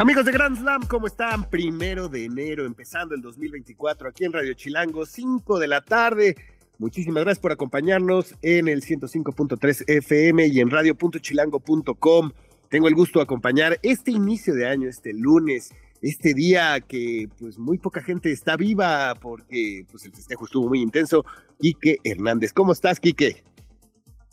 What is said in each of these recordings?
Amigos de Grand Slam, ¿cómo están? Primero de enero, empezando el 2024 aquí en Radio Chilango, 5 de la tarde. Muchísimas gracias por acompañarnos en el 105.3 FM y en radio.chilango.com. Tengo el gusto de acompañar este inicio de año, este lunes, este día que pues muy poca gente está viva porque pues el festejo estuvo muy intenso. Quique Hernández, ¿cómo estás, Quique?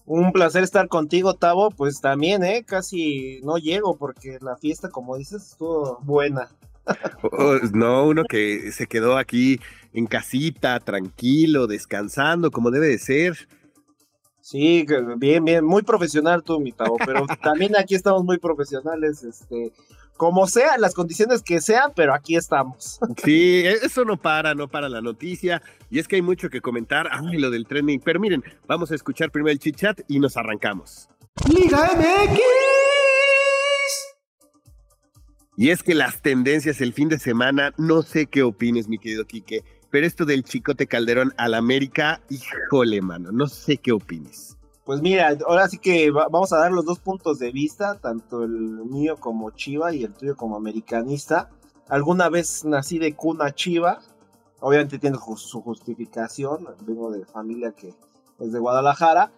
Un placer estar contigo, Tavo. Pues también, ¿eh? Casi no llego porque la fiesta, como dices, estuvo buena. Oh, no, uno que se quedó aquí en casita, tranquilo, descansando, como debe de ser. Sí, bien, bien, muy profesional tú, mi Tavo, pero también aquí estamos muy profesionales, este, como sea, las condiciones que sean, pero aquí estamos. Sí, e, eso no para, no para la noticia. Y es que hay mucho que comentar. Ay, lo del trending. Pero miren, vamos a escuchar primero el chit chat y nos arrancamos. Liga MX. Y es que las tendencias el fin de semana, no sé qué opines, mi querido Quique, pero esto del Chicote Calderón al América, híjole, mano, no sé qué opines. Pues mira, ahora sí que vamos a dar los dos puntos de vista, tanto el mío como Chiva y el tuyo como americanista. Alguna vez nací de cuna Chiva, obviamente tiene su justificación, vengo de familia que es de Guadalajara,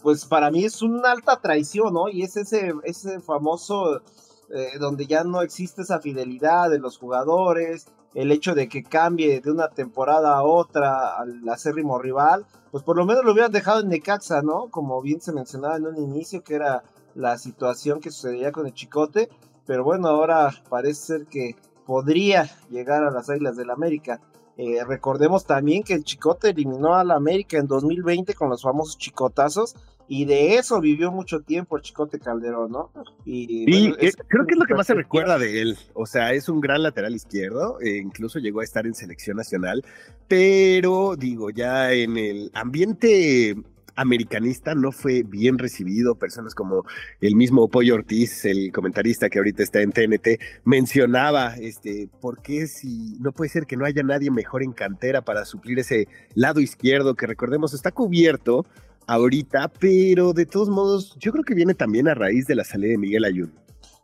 pues para mí es una alta traición, ¿no? Y es ese, ese famoso eh, donde ya no existe esa fidelidad de los jugadores, el hecho de que cambie de una temporada a otra al acérrimo rival, pues por lo menos lo hubieran dejado en Necaxa, ¿no? Como bien se mencionaba en un inicio, que era la situación que sucedía con el Chicote, pero bueno, ahora parece ser que podría llegar a las Águilas del América. Eh, recordemos también que el Chicote eliminó a la América en 2020 con los famosos chicotazos y de eso vivió mucho tiempo el Chicote Calderón, ¿no? Y, creo que es lo que más se recuerda de él. O sea, es un gran lateral izquierdo, e incluso llegó a estar en selección nacional, pero digo, ya en el ambiente americanista no fue bien recibido. Personas como el mismo Pollo Ortiz, el comentarista que ahorita está en TNT, mencionaba, este, ¿por qué si no puede ser que no haya nadie mejor en cantera para suplir ese lado izquierdo que recordemos está cubierto ahorita, pero de todos modos, yo creo que viene también a raíz de la salida de Miguel Ayun.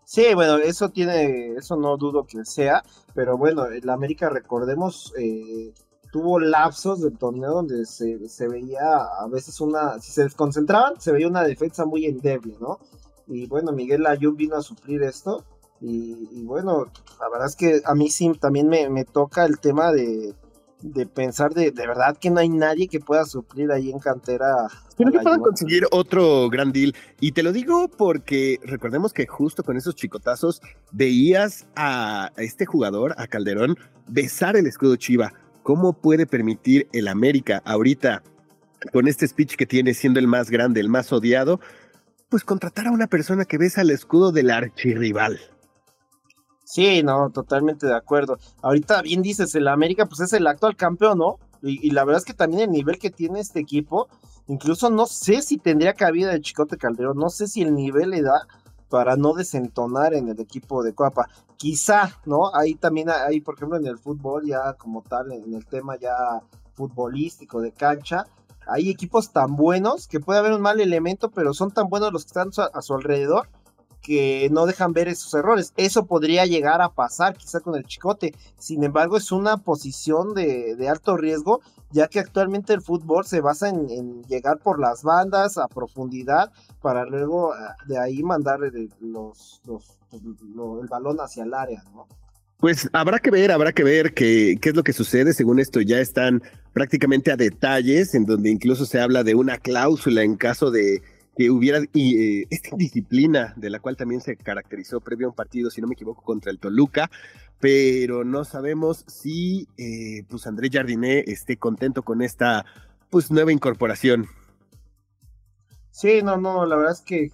Sí, bueno, eso tiene, eso no dudo que sea, pero bueno, el América, recordemos, eh, tuvo lapsos del torneo donde se, veía a veces una, si se desconcentraban, se veía una defensa muy endeble, ¿no? Y bueno, Miguel Ayun vino a suplir esto. Y, bueno, la verdad es que a mí sí también me, me toca el tema de, de pensar de, de verdad que no hay nadie que pueda suplir ahí en cantera. Que no puedan conseguir otro gran deal. Y te lo digo porque recordemos que justo con esos chicotazos veías a este jugador, a Calderón, besar el escudo Chiva. ¿Cómo puede permitir el América ahorita, con este speech que tiene siendo el más grande, el más odiado, pues contratar a una persona que besa el escudo del archirrival? Sí, no, totalmente de acuerdo. Ahorita bien dices, el América pues es el actual campeón, ¿no? Y, la verdad es que también el nivel que tiene este equipo, incluso no sé si tendría cabida el Chicote Calderón, no sé si el nivel le da para no desentonar en el equipo de Coapa. Quizá, ¿no? Ahí también hay, por ejemplo, en el fútbol ya como tal, en el tema ya futbolístico de cancha, hay equipos tan buenos que puede haber un mal elemento, pero son tan buenos los que están a su alrededor que no dejan ver esos errores. Eso podría llegar a pasar quizá con el Chicote. Sin embargo, es una posición de, alto riesgo, ya que actualmente el fútbol se basa en, llegar por las bandas a profundidad para luego ah, de ahí mandar los, el balón hacia el área, ¿no? Pues habrá que ver, habrá que ver qué es lo que sucede. Según esto, ya están prácticamente a detalles, en donde incluso se habla de una cláusula en caso de que hubiera eh, esta disciplina de la cual también se caracterizó previo a un partido, si no me equivoco, contra el Toluca, pero no sabemos si eh, pues André Jardiné esté contento con esta pues nueva incorporación. Sí, no, no, la verdad es que,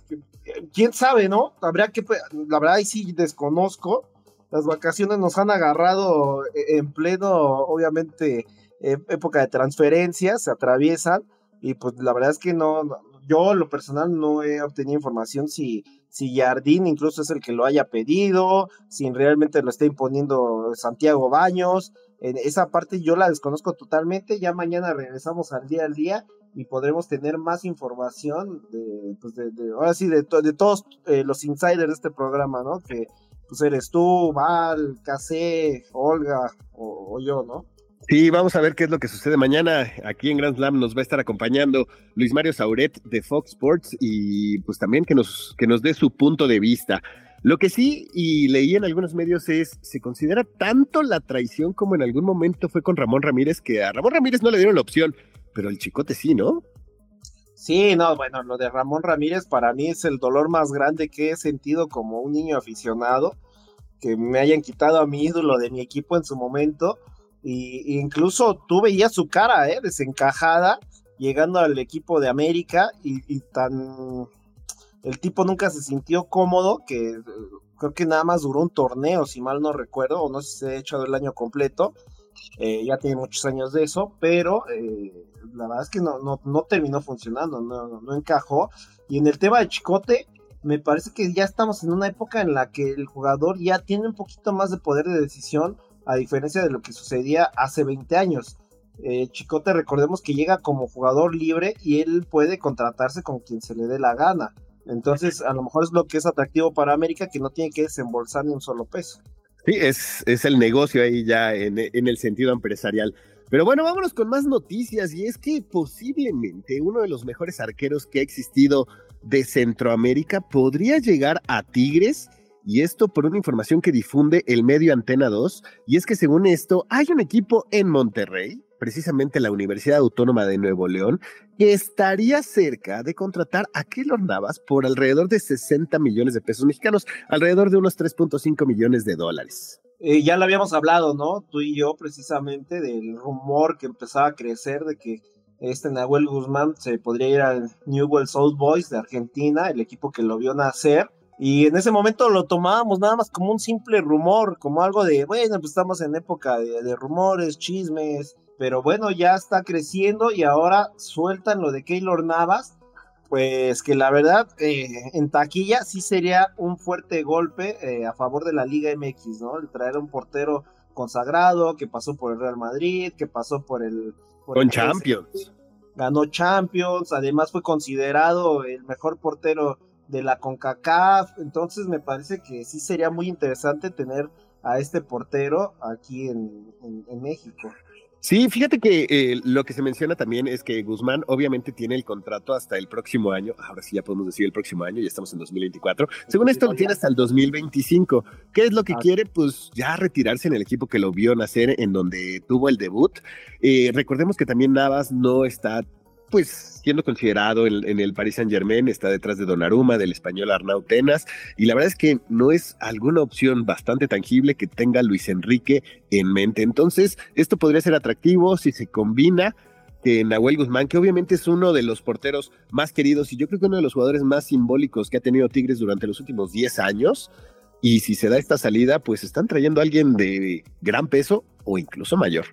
quién sabe, ¿no? Habría que, la verdad, ahí sí desconozco. Las vacaciones nos han agarrado e, en pleno, obviamente, e, época de transferencias, se atraviesan, y pues la verdad es que no, yo lo personal no he obtenido información si, si Jardín incluso es el que lo haya pedido, si realmente lo está imponiendo Santiago Baños, en esa parte yo la desconozco totalmente, ya mañana regresamos al día al día y podremos tener más información de, pues de, ahora sí, de, de todos eh, los insiders de este programa, ¿no? Que pues eres tú, Val, Casé, Olga o, yo, ¿no? Sí, vamos a ver qué es lo que sucede mañana. Aquí en Grand Slam nos va a estar acompañando Luis Mario Sauret de Fox Sports y pues también que nos, que nos dé su punto de vista. Lo que sí, y leí en algunos medios, es, se considera tanto la traición como en algún momento fue con Ramón Ramírez, que a Ramón Ramírez no le dieron la opción, pero el chicote sí, ¿no? Sí, no, bueno, lo de Ramón Ramírez para mí es el dolor más grande que he sentido como un niño aficionado, que me hayan quitado a mi ídolo de mi equipo en su momento, y, incluso tú veías su cara, ¿eh? desencajada, llegando al equipo de América, y tan el tipo nunca se sintió cómodo, que creo que nada más duró un torneo, si mal no recuerdo, o no sé si se ha hecho el año completo. Eh, ya tiene muchos años de eso, pero eh, la verdad es que no, no, terminó funcionando, no, no, encajó. Y en el tema de Chicote, me parece que ya estamos en una época en la que el jugador ya tiene un poquito más de poder de decisión, a diferencia de lo que sucedía hace 20 años. Chicote, recordemos que llega como jugador libre y él puede contratarse con quien se le dé la gana. Entonces, a lo mejor es lo que es atractivo para América, que no tiene que desembolsar ni un solo peso. Sí, es, es el negocio ahí ya en, en el sentido empresarial. Pero bueno, vámonos con más noticias y es que posiblemente uno de los mejores arqueros que ha existido de Centroamérica podría llegar a Tigres y esto por una información que difunde el medio Antena 2 y es que según esto hay un equipo en Monterrey precisamente la Universidad Autónoma de Nuevo León, que estaría cerca de contratar a Keylor Navas por alrededor de 60 millones de pesos mexicanos, alrededor de unos 3.5 millones de dólares. Eh, ya lo habíamos hablado, ¿no? Tú y yo precisamente del rumor que empezaba a crecer de que este Nahuel Guzmán se podría ir al Newell's Old Boys de Argentina, el equipo que lo vio nacer. Y en ese momento lo tomábamos nada más como un simple rumor, como algo de, bueno, pues estamos en época de rumores, chismes, pero bueno, ya está creciendo y ahora sueltan lo de Keylor Navas, pues que la verdad eh, en taquilla sí sería un fuerte golpe eh, a favor de la Liga MX, ¿no? El traer un portero consagrado que pasó por el Real Madrid, que pasó por el... Con Champions. Ganó Champions, además fue considerado el mejor portero de la CONCACAF, entonces me parece que sí sería muy interesante tener a este portero aquí en México. Sí, fíjate que eh, lo que se menciona también es que Guzmán obviamente tiene el contrato hasta el próximo año, ahora sí ya podemos decir el próximo año, ya estamos en 2024, según esto lo tiene hasta el 2025. ¿Qué es lo que ah. quiere? Pues ya retirarse en el equipo que lo vio nacer, en donde tuvo el debut. Eh, recordemos que también Navas no está pues siendo considerado en, el Paris Saint Germain, está detrás de Donnarumma, del español Arnau Tenas, y la verdad es que no es alguna opción bastante tangible que tenga Luis Enrique en mente. Entonces, esto podría ser atractivo si se combina que Nahuel Guzmán, que obviamente es uno de los porteros más queridos y yo creo que uno de los jugadores más simbólicos que ha tenido Tigres durante los últimos 10 años, y si se da esta salida, pues están trayendo a alguien de gran peso o incluso mayor.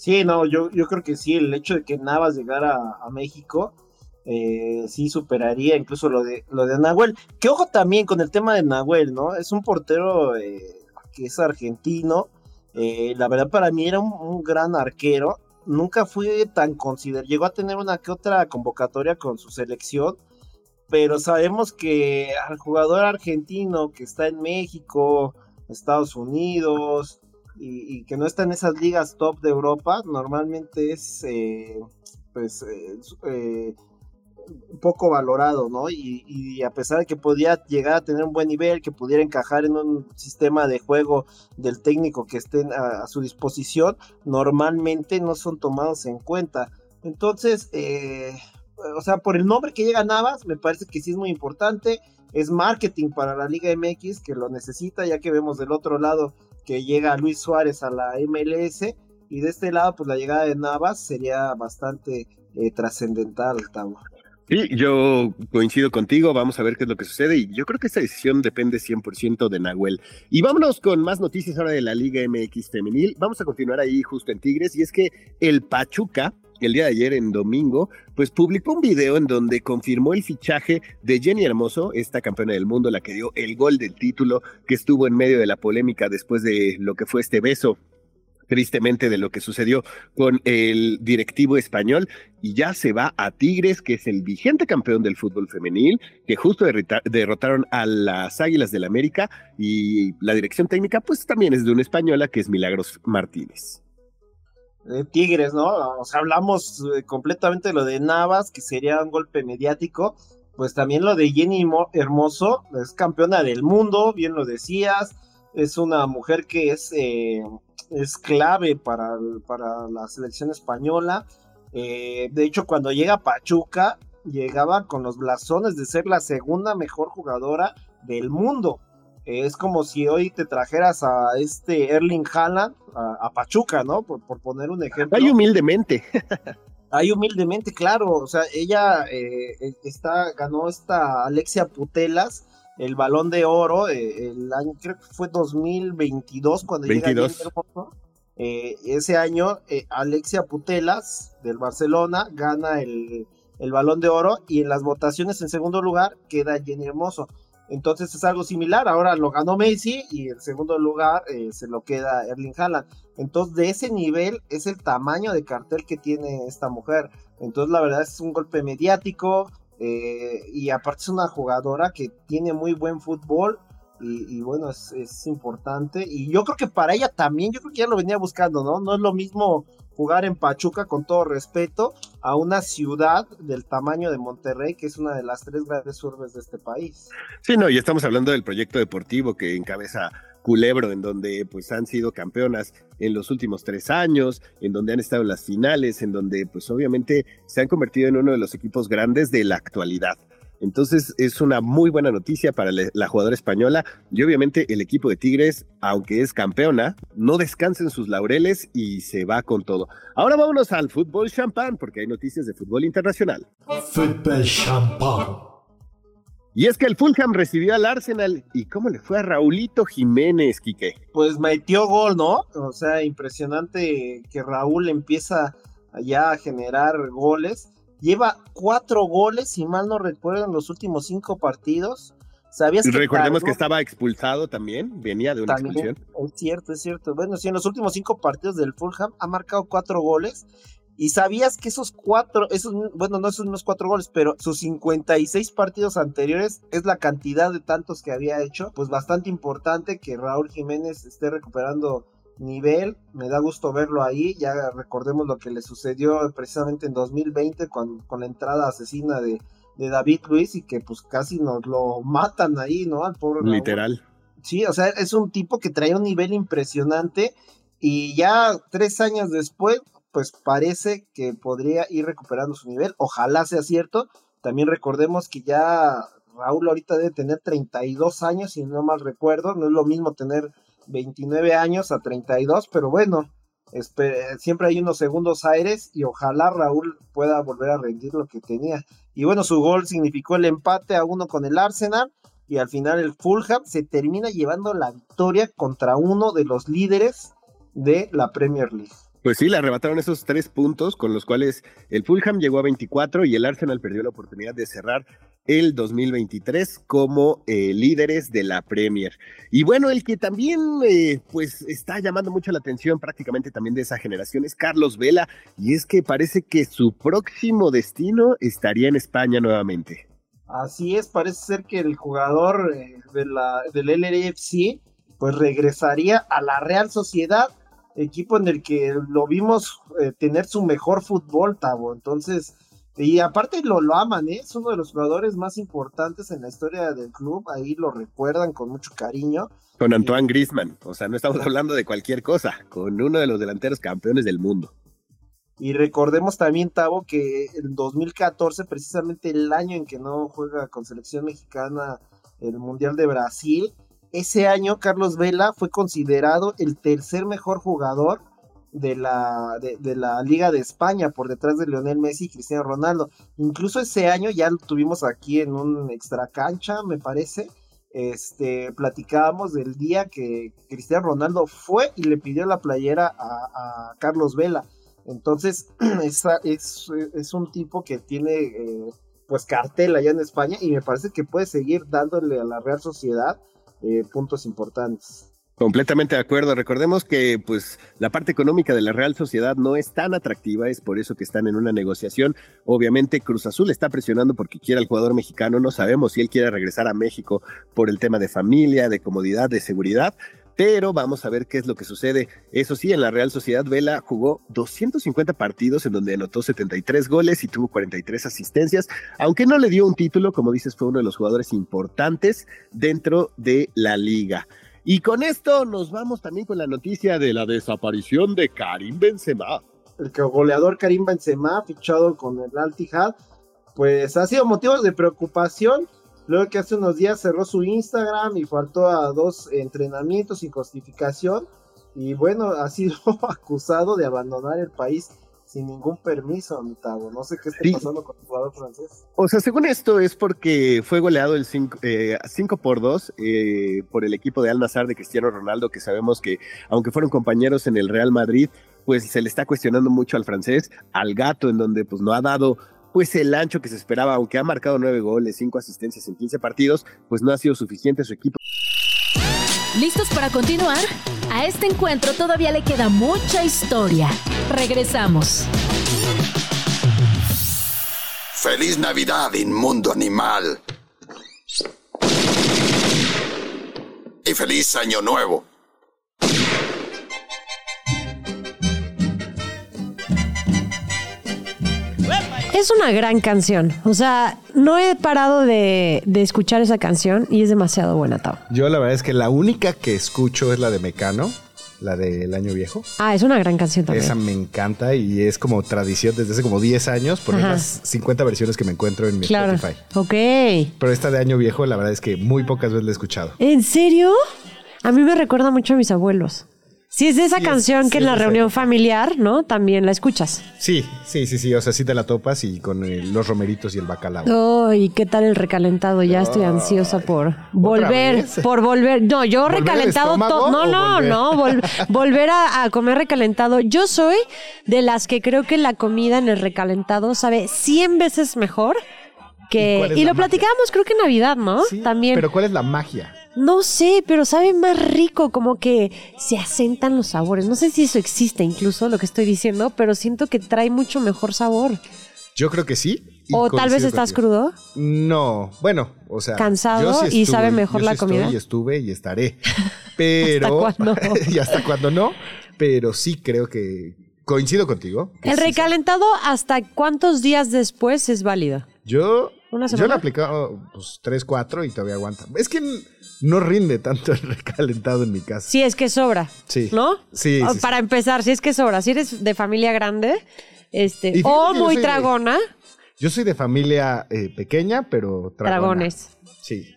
Sí, no, yo, yo creo que sí, el hecho de que Navas llegara a, México, eh, sí superaría incluso lo de, lo de Nahuel. Que ojo también con el tema de Nahuel, ¿no? Es un portero eh, que es argentino. Eh, la verdad para mí era un, gran arquero. Nunca fue tan considerado. Llegó a tener una que otra convocatoria con su selección. Pero sabemos que al jugador argentino que está en México, Estados Unidos, y, que no está en esas ligas top de Europa, normalmente es eh, pues eh, eh, poco valorado, ¿no? Y, a pesar de que podía llegar a tener un buen nivel, que pudiera encajar en un sistema de juego del técnico que esté a, su disposición, normalmente no son tomados en cuenta. Entonces, o sea, por el nombre que llega Navas, me parece que sí es muy importante. Es marketing para la Liga MX, que lo necesita, ya que vemos del otro lado que llega Luis Suárez a la MLS y de este lado pues la llegada de Navas sería bastante eh, trascendental, Tavo. Sí, yo coincido contigo, vamos a ver qué es lo que sucede y yo creo que esta decisión depende 100% de Nahuel. Y vámonos con más noticias ahora de la Liga MX femenil. Vamos a continuar ahí justo en Tigres y es que el Pachuca el día de ayer en domingo, pues publicó un video en donde confirmó el fichaje de Jenny Hermoso, esta campeona del mundo, la que dio el gol del título, que estuvo en medio de la polémica después de lo que fue este beso tristemente de lo que sucedió con el directivo español y ya se va a Tigres, que es el vigente campeón del fútbol femenil, que justo derrotaron a las Águilas del América y la dirección técnica pues también es de una española que es Milagros Martínez. Tigres, ¿no? O sea, hablamos eh, completamente de lo de Navas, que sería un golpe mediático, pues también lo de Jenny Hermoso, es campeona del mundo, bien lo decías, es una mujer que es eh, es clave para, para la selección española. Eh, de hecho, cuando llega Pachuca, llegaba con los blasones de ser la segunda mejor jugadora del mundo. Es como si hoy te trajeras a este Erling Haaland a, Pachuca, ¿no? Por, poner un ejemplo. Hay humildemente. Hay humildemente, claro. O sea, ella eh, está, ganó esta Alexia Putelas el balón de oro, eh, el año, creo que fue 2022 cuando 22. llega eh, ese año eh, Alexia Putelas del Barcelona gana el, el, balón de oro y en las votaciones en segundo lugar queda Jenny Hermoso. Entonces es algo similar, ahora lo ganó Messi y en segundo lugar se lo queda Erling Haaland. Entonces de ese nivel es el tamaño de cartel que tiene esta mujer. Entonces la verdad es un golpe mediático, eh, y aparte es una jugadora que tiene muy buen fútbol y, bueno, es, es, importante. Y yo creo que para ella también, yo creo que ya lo venía buscando, ¿no? No es lo mismo jugar en Pachuca, con todo respeto, a una ciudad del tamaño de Monterrey, que es una de las tres grandes urbes de este país. Sí, no, y estamos hablando del proyecto deportivo que encabeza Culebro, en donde pues han sido campeonas en los últimos tres años, en donde han estado en las finales, en donde pues obviamente se han convertido en uno de los equipos grandes de la actualidad. Entonces es una muy buena noticia para la jugadora española y obviamente el equipo de Tigres, aunque es campeona, no descansa en sus laureles y se va con todo. Ahora vámonos al fútbol champán porque hay noticias de fútbol internacional. Fútbol champán. Y es que el Fulham recibió al Arsenal. ¿Y cómo le fue a Raulito Jiménez, Quique? Pues metió gol, ¿no? O sea, impresionante que Raúl empieza ya a generar goles. Lleva cuatro goles, si mal no recuerdo, en los últimos cinco partidos. ¿Sabías que Recordemos que estaba expulsado también, venía de una expulsión. Es cierto, es cierto. Bueno, sí, en los últimos cinco partidos del Fulham ha marcado cuatro goles y sabías que esos cuatro, esos, bueno, no esos unos cuatro goles, pero sus 56 partidos anteriores es la cantidad de tantos que había hecho. Pues bastante importante que Raúl Jiménez esté recuperando nivel. Me da gusto verlo ahí. Ya recordemos lo que le sucedió precisamente en 2020 con, con la entrada asesina de, de David Luis y que pues casi nos lo matan ahí, ¿no? Al pobre Literal. Sí, o sea, es un tipo que trae un nivel impresionante y ya tres años después pues parece que podría ir recuperando su nivel. Ojalá sea cierto. También recordemos que ya Raúl ahorita debe tener 32 años, si no mal recuerdo. No es lo mismo tener 29 años a 32, pero bueno, siempre hay unos segundos aires y ojalá Raúl pueda volver a rendir lo que tenía. Y bueno, su gol significó el empate a uno con el Arsenal y al final el Fulham se termina llevando la victoria contra uno de los líderes de la Premier League. Pues sí, le arrebataron esos tres puntos con los cuales el Fulham llegó a 24 y el Arsenal perdió la oportunidad de cerrar el 2023 como eh, líderes de la Premier. Y bueno, el que también eh, pues está llamando mucho la atención prácticamente también de esa generación es Carlos Vela y es que parece que su próximo destino estaría en España nuevamente. Así es, parece ser que el jugador eh, del LRFC pues regresaría a la Real Sociedad equipo en el que lo vimos tener su mejor fútbol, Tavo. Entonces, y aparte lo, lo aman, ¿eh? es uno de los jugadores más importantes en la historia del club, ahí lo recuerdan con mucho cariño. Con Antoine Grisman, o sea, no estamos hablando de cualquier cosa, con uno de los delanteros campeones del mundo. Y recordemos también, Tavo, que en 2014, precisamente el año en que no juega con selección mexicana el Mundial de Brasil, ese año Carlos Vela fue considerado el tercer mejor jugador de la, de, la Liga de España por detrás de Lionel Messi y Cristiano Ronaldo. Incluso ese año ya lo tuvimos aquí en un extra cancha, me parece. Este, platicábamos del día que Cristiano Ronaldo fue y le pidió la playera a, Carlos Vela. Entonces, es, es, un tipo que tiene eh, pues cartel allá en España y me parece que puede seguir dándole a la Real Sociedad eh, puntos importantes. Completamente de acuerdo. Recordemos que pues la parte económica de la Real Sociedad no es tan atractiva, es por eso que están en una negociación. Obviamente Cruz Azul está presionando porque quiere al jugador mexicano, no sabemos si él quiere regresar a México por el tema de familia, de comodidad, de seguridad, pero vamos a ver qué es lo que sucede. Eso sí, en la Real Sociedad Vela jugó 250 partidos en donde anotó 73 goles y tuvo 43 asistencias, aunque no le dio un título, como dices, fue uno de los jugadores importantes dentro de la liga. Y con esto nos vamos también con la noticia de la desaparición de Karim Benzema. El goleador Karim Benzema, fichado con el Altihad, pues ha sido motivo de preocupación. Luego que hace unos días cerró su Instagram y faltó a dos entrenamientos sin justificación. Y bueno, ha sido acusado de abandonar el país sin ningún permiso, Amitablo. No sé qué está pasando con el jugador francés. O sea, según esto es porque fue goleado el 5 eh, por 2 eh, por el equipo de Al Nazar de Cristiano Ronaldo, que sabemos que aunque fueron compañeros en el Real Madrid, pues se le está cuestionando mucho al francés, al gato, en donde pues no ha dado pues el ancho que se esperaba, aunque ha marcado nueve goles, cinco asistencias en 15 partidos, pues no ha sido suficiente su equipo. ¿Listos para continuar? A este encuentro todavía le queda mucha historia. Regresamos. Feliz Navidad, inmundo animal. Y feliz Año Nuevo. Es una gran canción. O sea, no he parado de, escuchar esa canción y es demasiado buena, Tao. Yo la verdad es que la única que escucho es la de Mecano. La del año viejo. Ah, es una gran canción también. Esa me encanta y es como tradición desde hace como 10 años por las 50 versiones que me encuentro en mi claro. Spotify. Ok. Pero esta de año viejo, la verdad es que muy pocas veces la he escuchado. ¿En serio? A mí me recuerda mucho a mis abuelos. Sí, es de esa canción que en la reunión familiar, ¿no? También la escuchas. Sí, sí, sí, sí. O sea, sí te la topas y con los romeritos y el bacalao. Oh, ¿y qué tal el recalentado? Ya estoy ansiosa por volver, por volver. No, yo recalentado todo. No, no, no. volver a, comer recalentado. Yo soy de las que creo que la comida en el recalentado sabe 100 veces mejor que. Y, lo platicábamos, creo que en Navidad, ¿no? Sí, También. Pero ¿cuál es la magia? No sé, pero sabe más rico, como que se asentan los sabores. No sé si eso existe incluso, lo que estoy diciendo, pero siento que trae mucho mejor sabor. Yo creo que sí. ¿O tal vez estás crudo? No, bueno, o sea. Cansado y sabe mejor la comida. y estuve y estaré. Pero. ¿Hasta cuándo? y hasta cuando no. Pero sí creo que coincido contigo. ¿El recalentado hasta cuántos días después es válido? Yo. ¿Una semana? Yo lo he aplicado pues, tres, cuatro y todavía aguanta. Es que no rinde tanto el recalentado en mi casa. Si es que sobra. Sí. ¿No? Sí. Para empezar, si es que sobra. Si eres de familia grande, este, o muy tragona. yo soy de familia eh, pequeña, pero tragona. Dragones. Sí.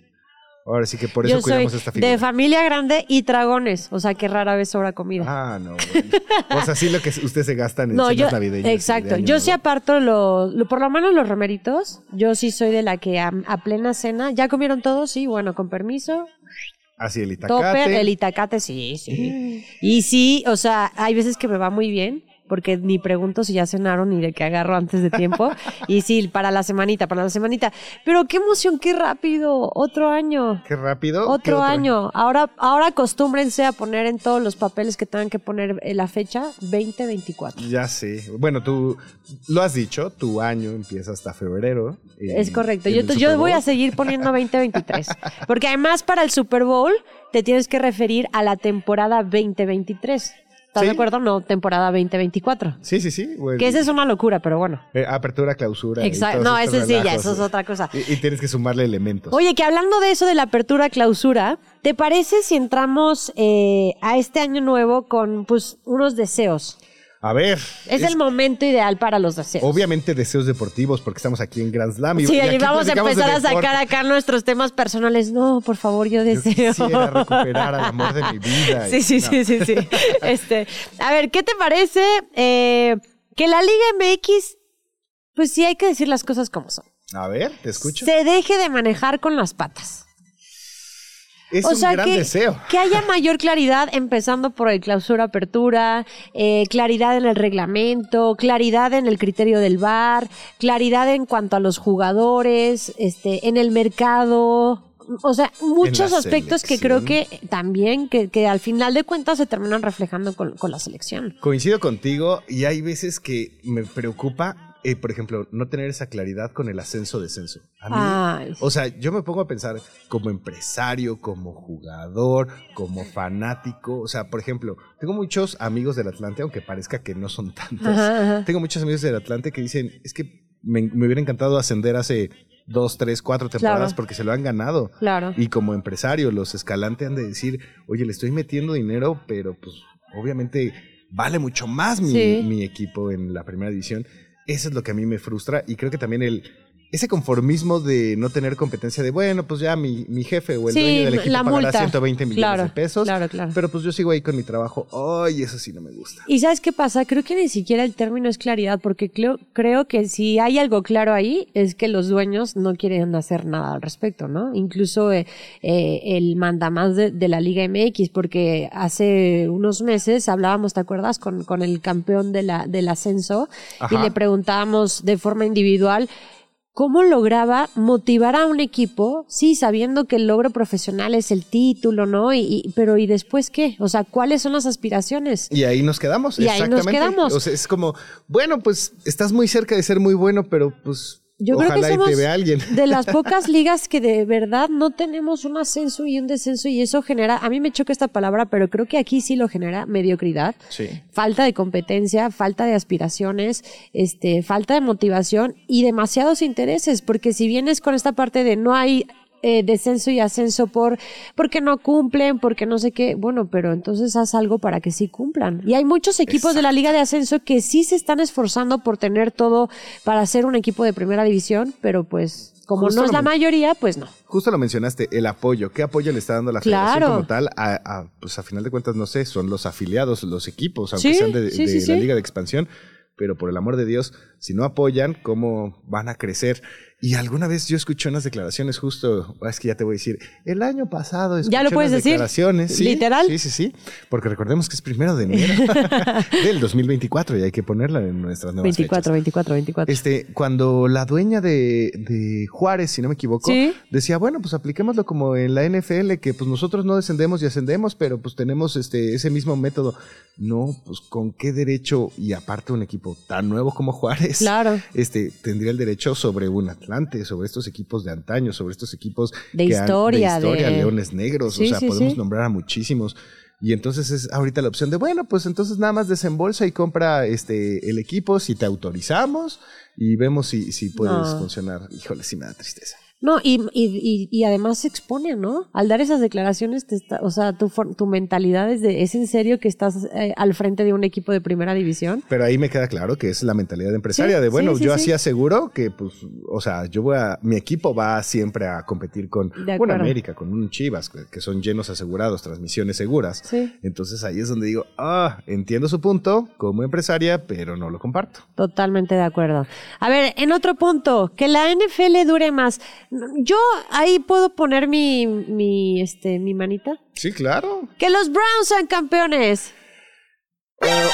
Ahora sí que por eso cuidamos esta figura. De familia grande y dragones. O sea, que rara vez sobra comida. Ah, no. Bueno. O sea, sí lo que usted se gasta en no, yo, Exacto. Yo sí aparto lo, por lo menos los romeritos. Yo sí soy de la que a, plena cena. ¿Ya comieron todos? Sí, bueno, con permiso. Así el itacate. el itacate, sí, sí. Y sí, o sea, hay veces que me va muy bien porque ni pregunto si ya cenaron ni de qué agarro antes de tiempo. y sí, para la semanita, para la semanita. Pero qué emoción, qué rápido, otro año. Qué rápido. Otro, año. Ahora, ahora acostúmbrense a poner en todos los papeles que tengan que poner la fecha 2024. Ya sé. Bueno, tú lo has dicho, tu año empieza hasta febrero. Es correcto. Yo, yo voy a seguir poniendo 2023. Porque además para el Super Bowl te tienes que referir a la temporada 2023. ¿Estás de acuerdo? No, temporada 2024. Sí, sí, sí. que esa es una locura, pero bueno. Eh, apertura, clausura. Exacto. No, ese sí, ya, eso es otra cosa. Y, tienes que sumarle elementos. Oye, que hablando de eso de la apertura, clausura, ¿te parece si entramos eh, a este año nuevo con pues unos deseos? A ver. Es, el momento ideal para los deseos. Obviamente deseos deportivos, porque estamos aquí en Grand Slam. Y, sí, y vamos a empezar a sacar acá nuestros temas personales. No, por favor, yo deseo. Yo quisiera recuperar al amor de mi vida. Sí, sí, sí, sí, sí. este, a ver, ¿qué te parece eh, que la Liga MX, pues sí hay que decir las cosas como son. A ver, te escucho. Se deje de manejar con las patas. Es un gran deseo. Que haya mayor claridad, empezando por el clausura apertura, eh, claridad en el reglamento, claridad en el criterio del VAR, claridad en cuanto a los jugadores, este, en el mercado. O sea, muchos aspectos que creo que también, que, que, al final de cuentas se terminan reflejando con, con la selección. Coincido contigo y hay veces que me preocupa eh, por ejemplo, no tener esa claridad con el ascenso-descenso. A mí, o sea, yo me pongo a pensar como empresario, como jugador, como fanático. O sea, por ejemplo, tengo muchos amigos del Atlante, aunque parezca que no son tantos. Tengo muchos amigos del Atlante que dicen, es que me, hubiera encantado ascender hace dos, tres, cuatro temporadas porque se lo han ganado. Claro. Y como empresario, los escalantes han de decir, oye, le estoy metiendo dinero, pero pues obviamente vale mucho más mi, mi equipo en la primera división. Eso es lo que a mí me frustra y creo que también el, ese conformismo de no tener competencia de, bueno, pues ya mi, mi jefe o el dueño del equipo pagará 120 millones de pesos. Claro, claro. Pero pues yo sigo ahí con mi trabajo. Ay, eso sí no me gusta. ¿Y sabes qué pasa? Creo que ni siquiera el término es claridad, porque creo, creo que si hay algo claro ahí, es que los dueños no quieren hacer nada al respecto, ¿no? Incluso eh, eh, el mandamás de, de la Liga MX, porque hace unos meses hablábamos, ¿te acuerdas? Con, con el campeón de la, del ascenso y le preguntábamos de forma individual ¿Cómo lograba motivar a un equipo, sí, sabiendo que el logro profesional es el título, ¿no? Y, pero ¿y después qué? O sea, ¿cuáles son las aspiraciones? Y ahí nos quedamos. Y ahí nos quedamos. O sea, es como, bueno, pues estás muy cerca de ser muy bueno, pero pues yo creo que somos de las pocas ligas que de verdad no tenemos un ascenso y un descenso y eso genera, a mí me choca esta palabra, pero creo que aquí sí lo genera mediocridad, falta de competencia, falta de aspiraciones, este, falta de motivación y demasiados intereses, porque si vienes con esta parte de no hay eh, descenso y ascenso por porque no cumplen, porque no sé qué. Bueno, pero entonces haz algo para que sí cumplan. Y hay muchos equipos de la Liga de Ascenso que sí se están esforzando por tener todo para ser un equipo de primera división, pero pues como no es la mayoría, pues no. Justo lo mencionaste, el apoyo. ¿Qué apoyo le está dando la federación como tal? A, pues a final de cuentas, no sé, son los afiliados, los equipos, aunque sean de, de la Liga de Expansión. Pero por el amor de Dios, si no apoyan, ¿cómo van a crecer? Y alguna vez yo escuché unas declaraciones justo, es que ya te voy a decir, el año pasado escuché ¿Ya lo puedes unas declaraciones. ¿Literal? Sí, sí, sí, porque recordemos que es primero de enero del 2024 y hay que ponerla en nuestras nuevas 24, 24, 24. Este, cuando la dueña de, de Juárez, si no me equivoco, decía, bueno, pues apliquémoslo como en la NFL, que pues nosotros no descendemos y ascendemos, pero pues tenemos este, ese mismo método. No, pues con qué derecho, y aparte un equipo tan nuevo como Juárez, claro. este, tendría el derecho sobre un Atlanta sobre estos equipos de antaño, sobre estos equipos de historia, de, historia Leones Negros, o sea, podemos nombrar a muchísimos. Y entonces es ahorita la opción de, bueno, pues entonces nada más desembolsa y compra este el equipo si te autorizamos y vemos si, si puedes funcionar. Híjole, sí me da tristeza. No, y, y, y, además se expone, ¿no? Al dar esas declaraciones, te está, o sea, tu, tu mentalidad es de, ¿es en serio que estás eh, al frente de un equipo de primera división? Pero ahí me queda claro que es la mentalidad empresaria de, bueno, yo así aseguro que, pues, o sea, yo voy a, mi equipo va siempre a competir con un América, con un Chivas, que son llenos asegurados, transmisiones seguras. Entonces ahí es donde digo, ah, entiendo su punto como empresaria, pero no lo comparto. Totalmente de acuerdo. A ver, en otro punto, que la NFL dure más yo ahí puedo poner mi, mi, este, mi manita. Sí, claro. Que los Browns sean campeones.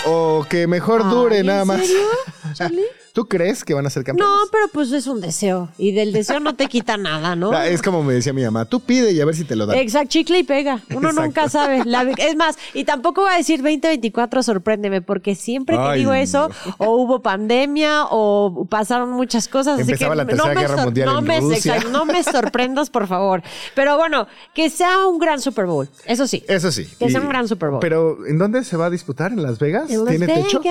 O, que mejor dure nada más. ¿Serio, ¿Tú crees que van a ser campeones? No, pero pues es un deseo. Y del deseo no te quita nada, ¿no? Ah, es como me decía mi mamá, tú pide y a ver si te lo dan. Exacto, chicle y pega. Uno nunca sabe. es más, y tampoco voy a decir 2024, sorpréndeme, porque siempre que digo eso, o hubo pandemia, o pasaron muchas cosas. Empezaba la Tercera Guerra Mundial no en me, Rusia. no me sorprendas, por favor. Pero bueno, que sea un gran Super Bowl. Eso sí. Eso sí. Que sea un gran Super Bowl. Pero, ¿en dónde se va a disputar? ¿En Las Vegas? ¿Tiene techo?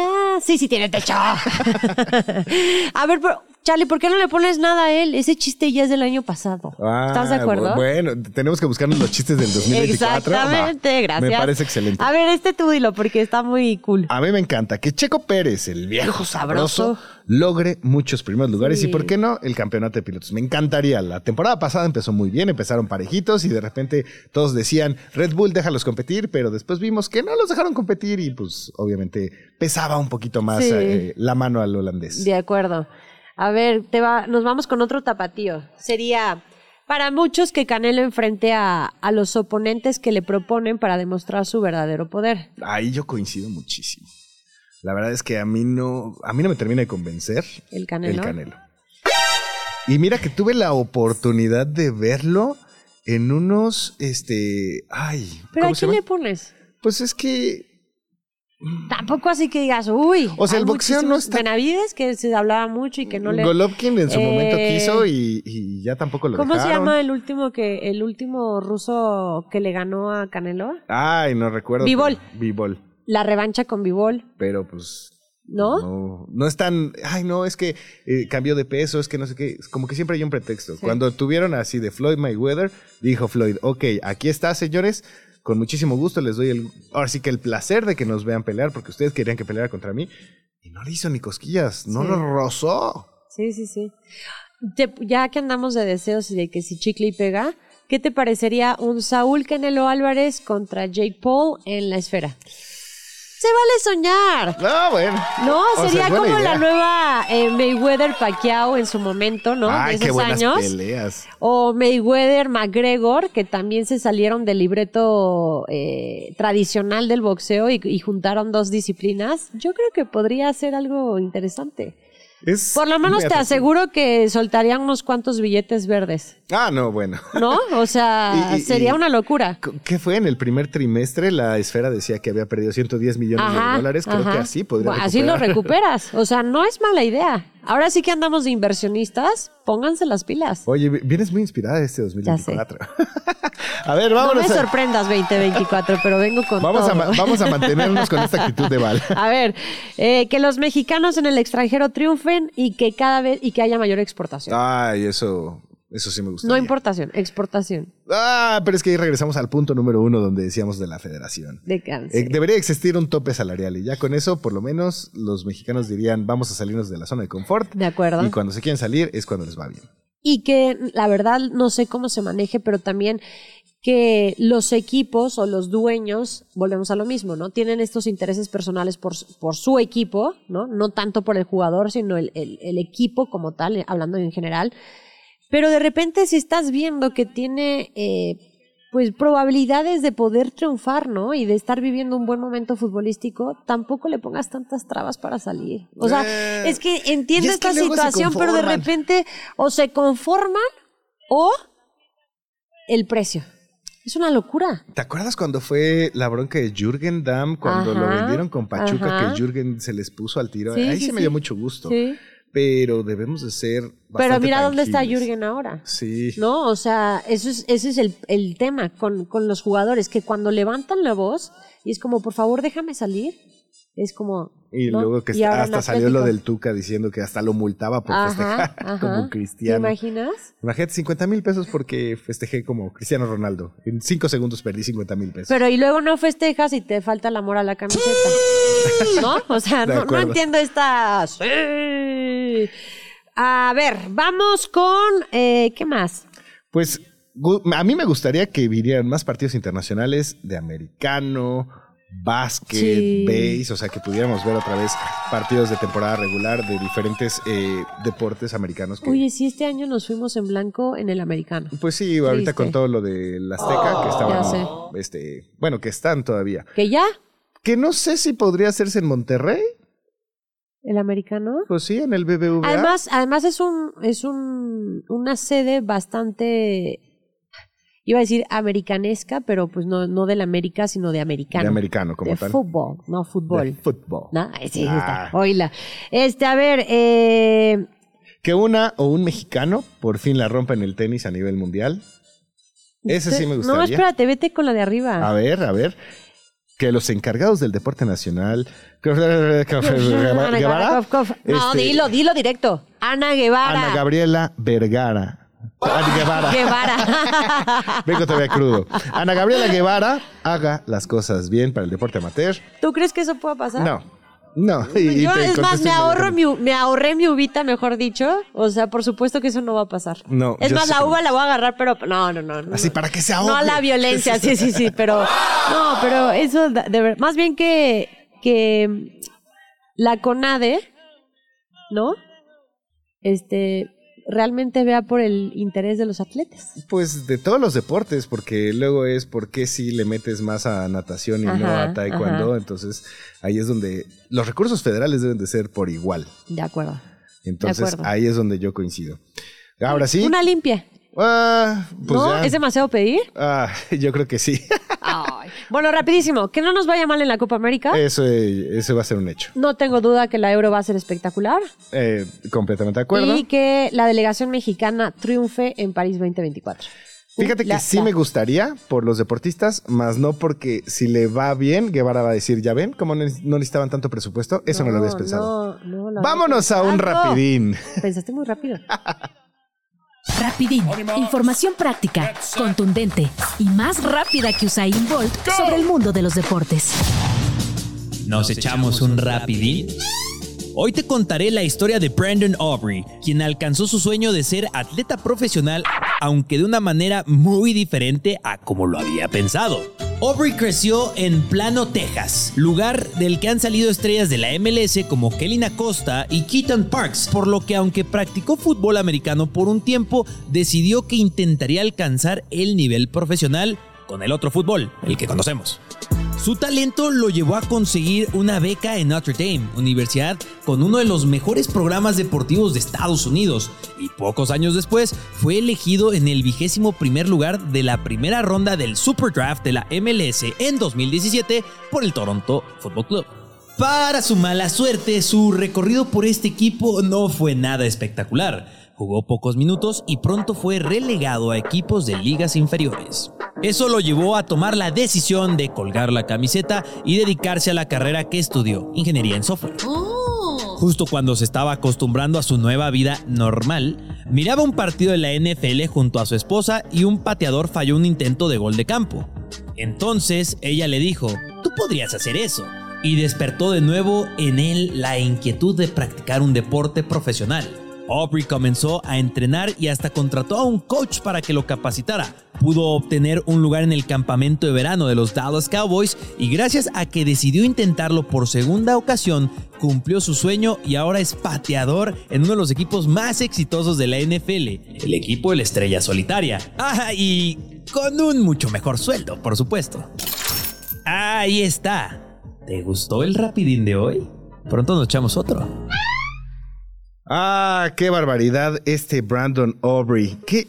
Sí, sí, tiene techo. a ver, pero Charlie, ¿por qué no le pones nada a él? Ese chiste ya es del año pasado. ¿Estás de ah, acuerdo? Bueno, tenemos que buscarnos los chistes del 2024. Exactamente, gracias. Me parece excelente. A ver, este tú dilo porque está muy cool. A mí me encanta que Checo Pérez, el viejo sabroso, logre muchos primeros lugares y, ¿por qué no, el campeonato de pilotos? Me encantaría. La temporada pasada empezó muy bien, empezaron parejitos y de repente todos decían, Red Bull, déjalos competir, pero después vimos que no los dejaron competir y pues obviamente pesaba un poquito más eh, la mano al holandés. De acuerdo. A ver, te va, nos vamos con otro tapatío. Sería para muchos que Canelo enfrente a, a, los oponentes que le proponen para demostrar su verdadero poder. Ahí yo coincido muchísimo. La verdad es que a mí no, a mí no me termina de convencer el Canelo. El Canelo. Y mira que tuve la oportunidad de verlo en unos, este, ay. ¿Pero a quién le pones? Pues es que Tampoco así que digas, uy. O sea, el boxeo no está. Benavides, que se hablaba mucho y que no le. Golovkin en su momento eh, quiso y, ya tampoco lo ¿Cómo se llama el último que el último ruso que le ganó a Canelo? Ay, no recuerdo. Bivol. Bivol. La revancha con Bivol. Pero pues. ¿No? No, no es tan. Ay, no, es que eh, cambió de peso, es que no sé qué. Como que siempre hay un pretexto. Cuando tuvieron así de Floyd Mayweather, dijo Floyd, ok, aquí está, señores con muchísimo gusto les doy el, ahora sí que el placer de que nos vean pelear, porque ustedes querían que peleara contra mí. Y no le hizo ni cosquillas, no lo rozó. Sí, sí, sí. ya que andamos de deseos y de que si chicle y pega, ¿qué te parecería un Saúl Canelo Álvarez contra Jake Paul en la esfera? Se vale soñar. No, bueno. No, sería como la nueva eh, Mayweather Pacquiao en su momento, ¿no? Ay, de esos qué buenas años. peleas. O Mayweather McGregor, que también se salieron del libreto eh, tradicional del boxeo y, y juntaron dos disciplinas. Yo creo que podría ser algo interesante. Por lo menos te aseguro que soltarían unos cuantos billetes verdes. Ah, no, bueno. ¿No? O sea, sería una locura. ¿Qué fue? En el primer trimestre la esfera decía que había perdido 110 millones de dólares. Creo que así podría Así lo recuperas. O sea, no es mala idea. Ahora sí que andamos de inversionistas, pónganse las pilas. Oye, vienes muy inspirada este 2024. a ver, vámonos. No me sorprendas 2024, pero vengo con vamos todo. A, vamos a mantenernos con esta actitud de Val. a ver, eh, que los mexicanos en el extranjero triunfen y que cada vez y que haya mayor exportación. Ay, eso eso sí me gusta. No importación, exportación. Ah, pero es que ahí regresamos al punto número uno donde decíamos de la federación. De eh, debería existir un tope salarial y ya con eso, por lo menos, los mexicanos dirían, vamos a salirnos de la zona de confort. De acuerdo. Y cuando se quieren salir es cuando les va bien. Y que la verdad no sé cómo se maneje, pero también que los equipos o los dueños, volvemos a lo mismo, ¿no? Tienen estos intereses personales por, por su equipo, ¿no? No tanto por el jugador, sino el, el equipo como tal, hablando en general pero de repente si estás viendo que tiene eh, pues probabilidades de poder triunfar, ¿no? Y de estar viviendo un buen momento futbolístico, tampoco le pongas tantas trabas para salir. O sea, eh, es que entiendo esta situación, pero de repente o se conforman o el precio. Es una locura. ¿Te acuerdas cuando fue la bronca de Jürgen Damm, cuando lo vendieron con Pachuca, que Jürgen se les puso al tiro? Ahí sí, me dio mucho gusto. Sí pero debemos de ser Pero mira dónde está Jürgen ahora. Sí. ¿No? O sea, eso es, ese es el, el tema con, con, los jugadores, que cuando levantan la voz y es como, por favor, déjame salir, es como... Y luego que hasta salió lo del Tuca diciendo que hasta lo multaba por festejar como cristiano. ¿Te imaginas? Imagínate, 50 mil pesos porque festejé como Cristiano Ronaldo. En cinco segundos perdí 50 mil pesos. Pero y luego no festejas y te falta el amor a la camiseta. ¿No? O sea, no, no, entiendo esta... A ver, vamos con. Eh, ¿Qué más? Pues a mí me gustaría que vinieran más partidos internacionales de americano, básquet, base, o sea, que pudiéramos ver otra vez partidos de temporada regular de diferentes eh, deportes americanos. Que... Oye, si este año nos fuimos en blanco en el americano. Pues sí, ahorita con todo lo de la Azteca, que estaban, este, bueno, que están todavía. ¿Que ya? Que no sé si podría hacerse en Monterrey. ¿El americano? Pues sí, en el BBVA. Además, además es un, es un, una sede bastante, iba a decir americanesca, pero pues no, no la América, sino de americano. De americano, como de tal. fútbol, no fútbol. De fútbol. ¿No? Sí, ah. Oíla. Este, a ver, eh... Que una o un mexicano por fin la rompa en el tenis a nivel mundial. Ese sí me gustaría. No, espérate, vete con la de arriba. A ver, a ver que los encargados del deporte nacional. No, este, dilo, dilo directo. Ana Guevara. Ana Gabriela Vergara. Ana Guevara. Guevara. Vengo todavía crudo. Ana Gabriela Guevara haga las cosas bien para el deporte amateur. ¿Tú crees que eso pueda pasar? No. No, Yo, es más, me, ahorro mi, me ahorré mi uvita, mejor dicho. O sea, por supuesto que eso no va a pasar. No. Es más, la uva la voy a agarrar, pero no, no, no. Así para que se ahogue. No a la violencia, sí, sí, sí, pero no, pero eso de verdad, más bien que que la CONADE, ¿no? Este realmente vea por el interés de los atletas. Pues de todos los deportes, porque luego es por qué si le metes más a natación y no a taekwondo, entonces ahí es donde los recursos federales deben de ser por igual. De acuerdo. Entonces ahí es donde yo coincido. Ahora sí. Una limpia. Ah, pues ¿No? ¿Es demasiado pedir? Ah, yo creo que sí. Bueno, rapidísimo, que no nos vaya mal en la Copa América. Eso, eso va a ser un hecho. No tengo duda que la Euro va a ser espectacular. Eh, completamente de acuerdo. Y que la delegación mexicana triunfe en París 2024. Fíjate que sí me gustaría por los deportistas, más no porque si le va bien, Guevara va a decir, ya ven, como no necesitaban tanto presupuesto, eso no, lo habías pensado. No, no, Vámonos a un rapidín. Pensaste muy rápido. Rapidín, información práctica, contundente y más rápida que Usain Bolt sobre el mundo de los deportes. ¿Nos echamos un rapidín? Hoy te contaré la historia de Brandon Aubrey, quien alcanzó su sueño de ser atleta profesional, aunque de una manera muy diferente a como lo había pensado. Aubrey creció en Plano, Texas, lugar del que han salido estrellas de la MLS como Kelly Acosta y Keaton Parks, por lo que aunque practicó fútbol americano por un tiempo, decidió que intentaría alcanzar el nivel profesional con el otro fútbol, el que conocemos. Su talento lo llevó a conseguir una beca en Notre Dame, universidad con uno de los mejores programas deportivos de Estados Unidos, y pocos años después fue elegido en el vigésimo primer lugar de la primera ronda del Super Draft de la MLS en 2017 por el Toronto Football Club. Para su mala suerte, su recorrido por este equipo no fue nada espectacular. Jugó pocos minutos y pronto fue relegado a equipos de ligas inferiores. Eso lo llevó a tomar la decisión de colgar la camiseta y dedicarse a la carrera que estudió, ingeniería en software. Justo cuando se estaba acostumbrando a su nueva vida normal, miraba un partido de la NFL junto a su esposa y un pateador falló un intento de gol de campo. Entonces ella le dijo, tú podrías hacer eso. Y despertó de nuevo en él la inquietud de practicar un deporte profesional. Aubrey comenzó a entrenar y hasta contrató a un coach para que lo capacitara. Pudo obtener un lugar en el campamento de verano de los Dallas Cowboys y gracias a que decidió intentarlo por segunda ocasión, cumplió su sueño y ahora es pateador en uno de los equipos más exitosos de la NFL, el equipo de la Estrella Solitaria. Ah, y con un mucho mejor sueldo, por supuesto. Ahí está. ¿Te gustó el rapidín de hoy? Pronto nos echamos otro. Ah, qué barbaridad este Brandon Aubrey. ¿Qué?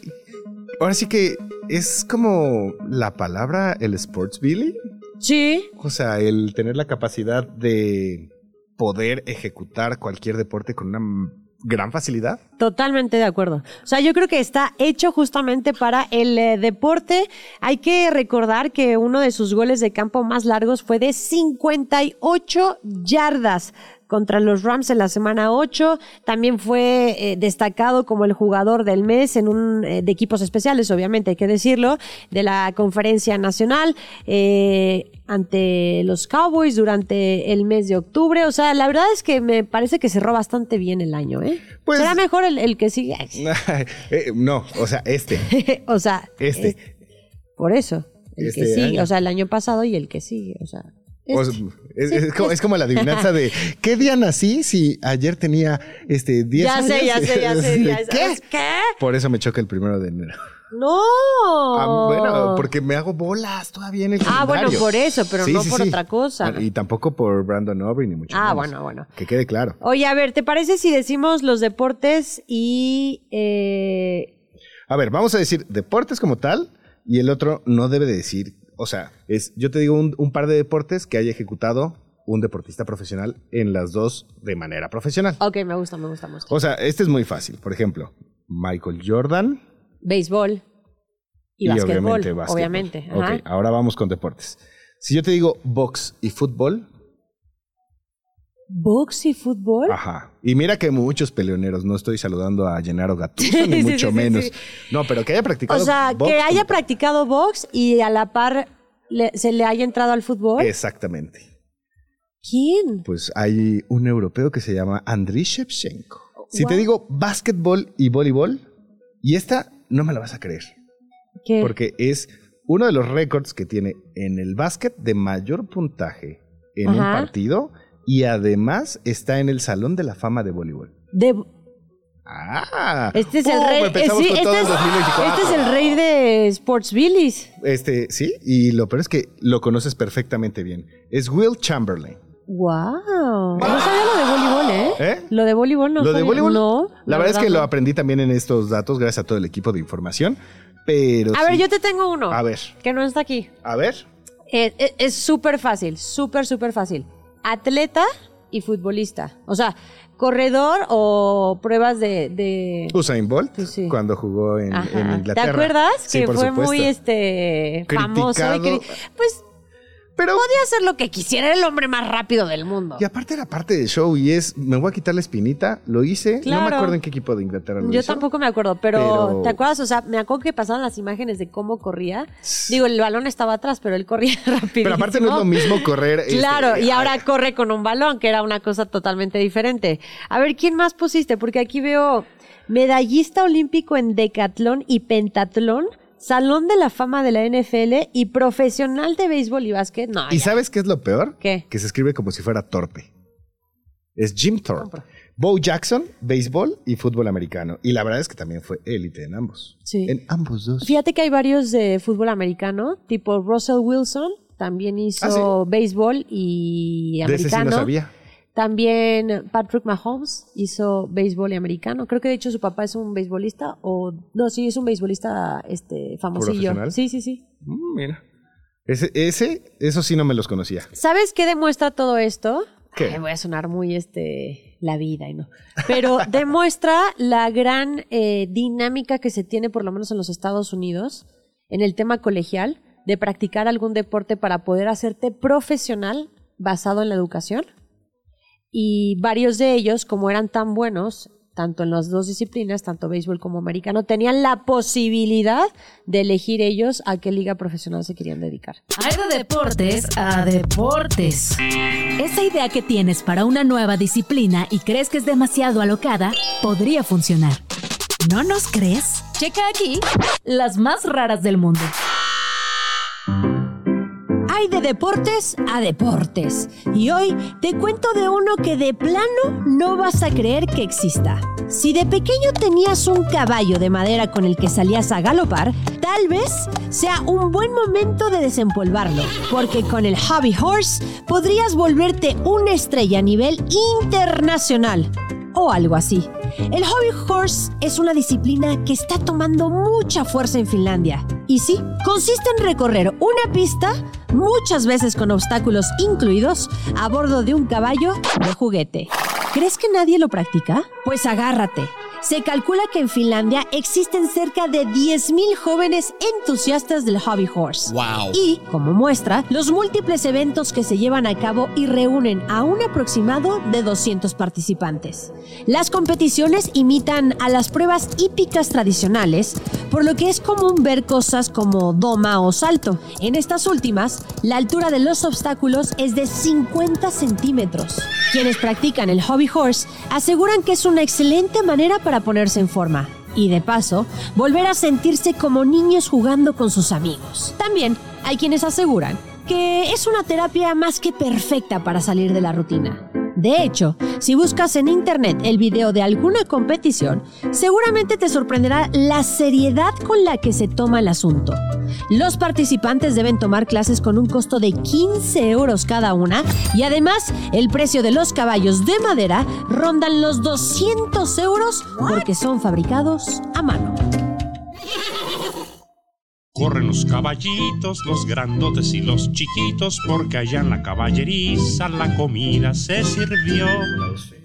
Ahora sí que es como la palabra el sports billy. Sí. O sea, el tener la capacidad de poder ejecutar cualquier deporte con una gran facilidad. Totalmente de acuerdo. O sea, yo creo que está hecho justamente para el eh, deporte. Hay que recordar que uno de sus goles de campo más largos fue de 58 yardas contra los Rams en la semana 8. También fue eh, destacado como el jugador del mes en un eh, de equipos especiales, obviamente hay que decirlo, de la conferencia nacional eh, ante los Cowboys durante el mes de octubre. O sea, la verdad es que me parece que cerró bastante bien el año. ¿eh? Pues ¿Será mejor el, que sigue? no, o sea, este. o sea, este. por eso. El que este sigue, o sea, el año pasado y el que sigue, o sea es, como, la adivinanza de ¿qué día nací si ayer tenía este 10 ya Sé, ya sé, ya sé, ya ¿Qué? ¿Qué? Por eso me choca el primero de enero. No. Ah, bueno, porque me hago bolas todavía en el Ah, bueno, por eso, pero no por otra cosa. Y tampoco por Brandon Aubrey, ni mucho Ah, bueno, bueno. Que quede claro. Oye, a ver, ¿te parece si decimos los deportes y... Eh... A ver, vamos a decir deportes como tal y el otro no debe de decir o sea, es, yo te digo un, par de deportes que haya ejecutado un deportista profesional en las dos de manera profesional. Ok, me gusta, me gusta, me gusta. O sea, este es muy fácil. Por ejemplo, Michael Jordan. Béisbol. Y, y obviamente, obviamente. Ok, ahora vamos con deportes. Si yo te digo box y fútbol. ¿Box y fútbol? Ajá. Y mira que muchos peleoneros, no estoy saludando a Gennaro Gattuso, ni mucho menos. No, pero que haya practicado O sea, que haya practicado box y a la par se le haya entrado al fútbol. Exactamente. ¿Quién? Pues hay un europeo que se llama Andriy Shevchenko. Si te digo básquetbol y voleibol, y esta no me la vas a creer. ¿Qué? Porque es uno de los récords que tiene en el básquet de mayor puntaje en un partido y además está en el Salón de la Fama de Voleibol. De... Ah, este es el rey. Eh, este, este, es, el rey de Sports Billies. Este, sí, y lo peor es que lo conoces perfectamente bien. Es Will Chamberlain. Wow. No sabía lo de voleibol, ¿eh? ¿eh? Lo de voleibol no Lo de voleibol no. La, verdad, es que lo aprendí también en estos datos gracias a todo el equipo de información. Pero A ver, yo te tengo uno. A ver. Que no está aquí. A ver. Eh, eh, es súper fácil, súper, súper fácil. Atleta y futbolista. O sea, corredor o pruebas de... de... Usain Bolt, cuando jugó en, Inglaterra. ¿Te acuerdas? que fue muy este, famoso. pues pero, Podía hacer lo que quisiera, era el hombre más rápido del mundo. Y aparte era parte del show y es, me voy a quitar la espinita, lo hice, no me acuerdo en qué equipo de Inglaterra lo Yo tampoco me acuerdo, pero, ¿te acuerdas? O sea, me acuerdo que pasaban las imágenes de cómo corría. Digo, el balón estaba atrás, pero él corría rápido. Pero aparte no es lo mismo correr. Este, claro, y ahora corre con un balón, que era una cosa totalmente diferente. A ver, ¿quién más pusiste? Porque aquí veo medallista olímpico en decatlón y pentatlón Salón de la Fama de la NFL y profesional de béisbol y básquet. No, ¿Y sabes qué es lo peor? ¿Qué? Que se escribe como si fuera torpe. Es Jim Thorpe. Bo Jackson, béisbol y fútbol americano. Y la verdad es que también fue élite en ambos. Sí. En ambos dos. Fíjate que hay varios de fútbol americano, tipo Russell Wilson, también hizo ah, béisbol y americano. De ese sí no sabía. También Patrick Mahomes hizo béisbol americano. Creo que de hecho su papá es un beisbolista o no, sí es un beisbolista este famosillo. Sí, sí, sí. Mm, mira. Ese, ese, eso sí no me los conocía. ¿Sabes qué demuestra todo esto? ¿Qué? voy a sonar muy este la vida y no. Pero demuestra la gran eh, dinámica que se tiene, por lo menos en los Estados Unidos, en el tema colegial, de practicar algún deporte para poder hacerte profesional basado en la educación y varios de ellos, como eran tan buenos, tanto en las dos disciplinas, tanto béisbol como americano, tenían la posibilidad de elegir ellos a qué liga profesional se querían dedicar. Hay de deportes a deportes. Esa idea que tienes para una nueva disciplina y crees que es demasiado alocada, podría funcionar. ¿No nos crees? Checa aquí las más raras del mundo de deportes a deportes. Y hoy te cuento de uno que de plano no vas a creer que exista. Si de pequeño tenías un caballo de madera con el que salías a galopar, tal vez sea un buen momento de desempolvarlo, porque con el Hobby Horse podrías volverte una estrella a nivel internacional o algo así. El hobby horse es una disciplina que está tomando mucha fuerza en Finlandia. Y sí, consiste en recorrer una pista, muchas veces con obstáculos incluidos, a bordo de un caballo de juguete. ¿Crees que nadie lo practica? Pues agárrate se calcula que en Finlandia existen cerca de 10.000 jóvenes entusiastas del hobby horse. Wow. Y, como muestra, los múltiples eventos que se llevan a cabo y reúnen a un aproximado de 200 participantes. Las competiciones imitan a las pruebas hípicas tradicionales, por lo que es común ver cosas como doma o salto. En estas últimas, la altura de los obstáculos es de 50 centímetros. Quienes practican el hobby horse aseguran que es una excelente manera para ponerse en forma y de paso volver a sentirse como niños jugando con sus amigos. También hay quienes aseguran que es una terapia más que perfecta para salir de la rutina. De hecho, si buscas en internet el video de alguna competición, seguramente te sorprenderá la seriedad con la que se toma el asunto. Los participantes deben tomar clases con un costo de 15 euros cada una y además el precio de los caballos de madera rondan los 200 euros porque son fabricados a mano. Corren los caballitos, los grandotes y los chiquitos, porque allá en la caballeriza la comida se sirvió.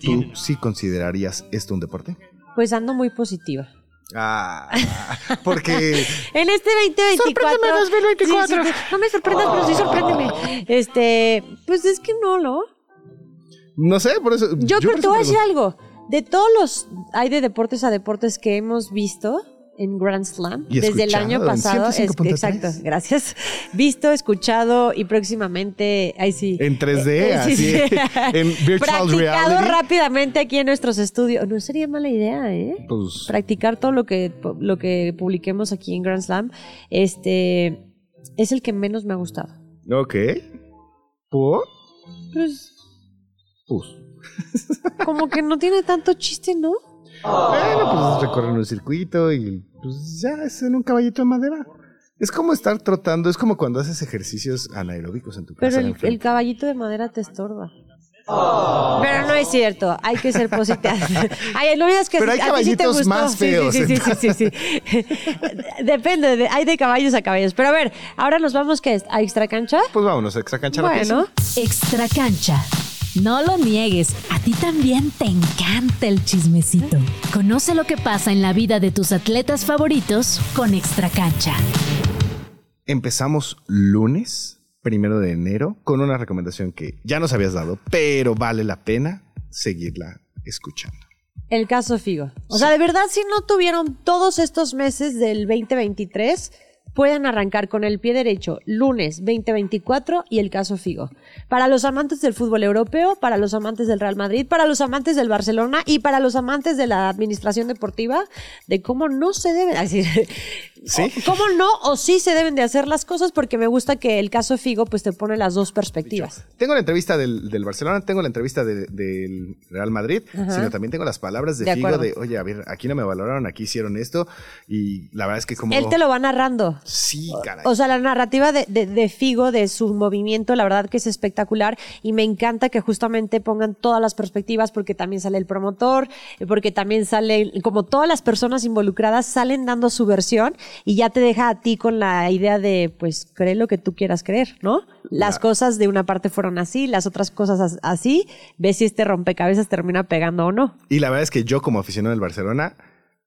¿Tú sí considerarías esto un deporte? Pues ando muy positiva. Ah, porque. en este 2024. Sorpréndeme 2024. no me sorprendas, pero sí sorpréndeme. Este, pues es que no, ¿no? No sé, por eso. Yo, creo que te voy a decir algo. De todos los. Hay de deportes a deportes que hemos visto en Grand Slam desde el año pasado. Es, exacto, gracias. Visto, escuchado y próximamente, ahí sí. En 3D, eh, así, en virtual Practicado rápidamente aquí en nuestros estudios. No sería mala idea, ¿eh? Pues, Practicar todo lo que, lo que publiquemos aquí en Grand Slam. Este es el que menos me ha gustado. Ok. ¿Por? Pues. Pues. Como que no tiene tanto chiste, ¿no? Bueno, pues recorren un circuito y pues ya es en un caballito de madera. Es como estar trotando, es como cuando haces ejercicios anaeróbicos en tu casa. Pero el, caballito de madera te estorba. Pero no es cierto, hay que ser positivo. Ay, lo es que Pero hay caballitos más feos. Sí, sí, sí, sí, Depende, hay de caballos a caballos. Pero a ver, ahora nos vamos ¿qué a extra cancha. Pues vámonos a extra cancha. Bueno, extra cancha. No lo niegues, a ti también te encanta el chismecito. Conoce lo que pasa en la vida de tus atletas favoritos con Extra Cancha. Empezamos lunes, primero de enero, con una recomendación que ya nos habías dado, pero vale la pena seguirla escuchando. El caso Figo. O sea, de verdad, si no tuvieron todos estos meses del 2023, pueden arrancar con el pie derecho lunes 2024 y el caso Figo. Para los amantes del fútbol europeo, para los amantes del Real Madrid, para los amantes del Barcelona y para los amantes de la administración deportiva, de cómo no se debe decir. ¿Sí? ¿Cómo no o sí se deben de hacer las cosas? Porque me gusta que el caso Figo pues te pone las dos perspectivas. Tengo la entrevista del, Barcelona, tengo la entrevista del Real Madrid, sino también tengo las palabras de, Figo de, oye, a ver, aquí no me valoraron, aquí hicieron esto y la verdad es que como... Él te lo va narrando. Sí, caray. O sea, la narrativa de, Figo, de su movimiento, la verdad que es espectacular y me encanta que justamente pongan todas las perspectivas porque también sale el promotor, porque también sale, como todas las personas involucradas salen dando su versión y ya te deja a ti con la idea de, pues, cree lo que tú quieras creer, ¿no? Las cosas de una parte fueron así, las otras cosas así, ves si este rompecabezas termina pegando o no. Y la verdad es que yo como aficionado del Barcelona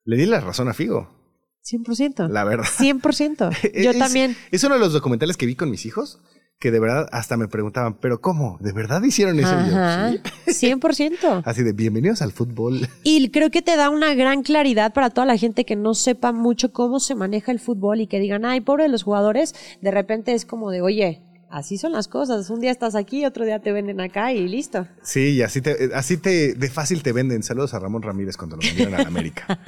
le di la razón a Figo. 100%. La verdad. 100%. Yo también. Es uno de los documentales que vi con mis hijos que de verdad hasta me preguntaban, ¿pero cómo? ¿De verdad hicieron eso? Ajá, ¿Sí? 100%. Así de bienvenidos al fútbol. Y creo que te da una gran claridad para toda la gente que no sepa mucho cómo se maneja el fútbol y que digan, ay, pobre de los jugadores, de repente es como de, oye, así son las cosas. Un día estás aquí, otro día te venden acá y listo. Sí, y así te, así te, de fácil te venden. Saludos a Ramón Ramírez cuando lo vendieron a América.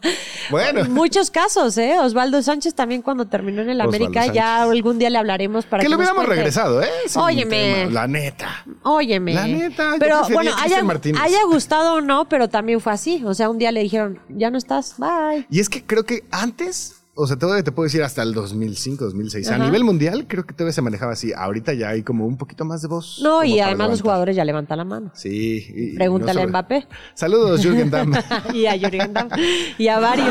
bueno. Muchos casos, ¿eh? Osvaldo Sánchez también cuando terminó en el América, ya algún día le hablaremos para que, que lo hubiéramos regresado, ¿eh? Óyeme. La neta. Óyeme. La neta. Pero bueno, haya, haya gustado o no, pero también fue así. O sea, un día le dijeron, ya no estás, bye. Y es que creo que antes o sea, todavía te puedo decir hasta el 2005, 2006. A nivel mundial, creo que todavía se manejaba así. Ahorita ya hay como un poquito más de voz. No, y además los jugadores ya levantan la mano. Sí. Pregúntale a Mbappé. Saludos, Jürgen Damm. y a Jürgen Damm. Y a varios.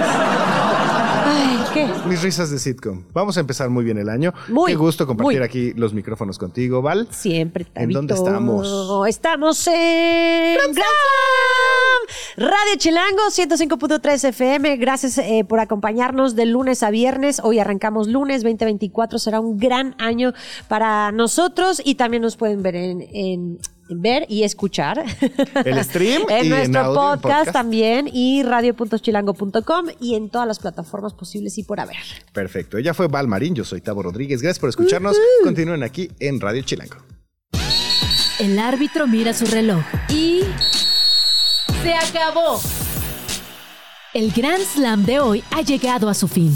Ay, ¿qué? Mis risas de sitcom. Vamos a empezar muy bien el año. Muy. Qué gusto compartir aquí los micrófonos contigo, Val. Siempre, ¿En dónde estamos? Estamos en... Radio Chilango 105.3 FM. Gracias eh, por acompañarnos de lunes a viernes. Hoy arrancamos lunes 2024. Será un gran año para nosotros y también nos pueden ver en, ver y escuchar. El stream. en nuestro podcast, también y radio.chilango.com y en todas las plataformas posibles y por haber. Perfecto. Ella fue Val Marín, yo soy Tavo Rodríguez. Gracias por escucharnos. Continúen aquí en Radio Chilango. El árbitro mira su reloj y se acabó. El Grand Slam de hoy ha llegado a su fin.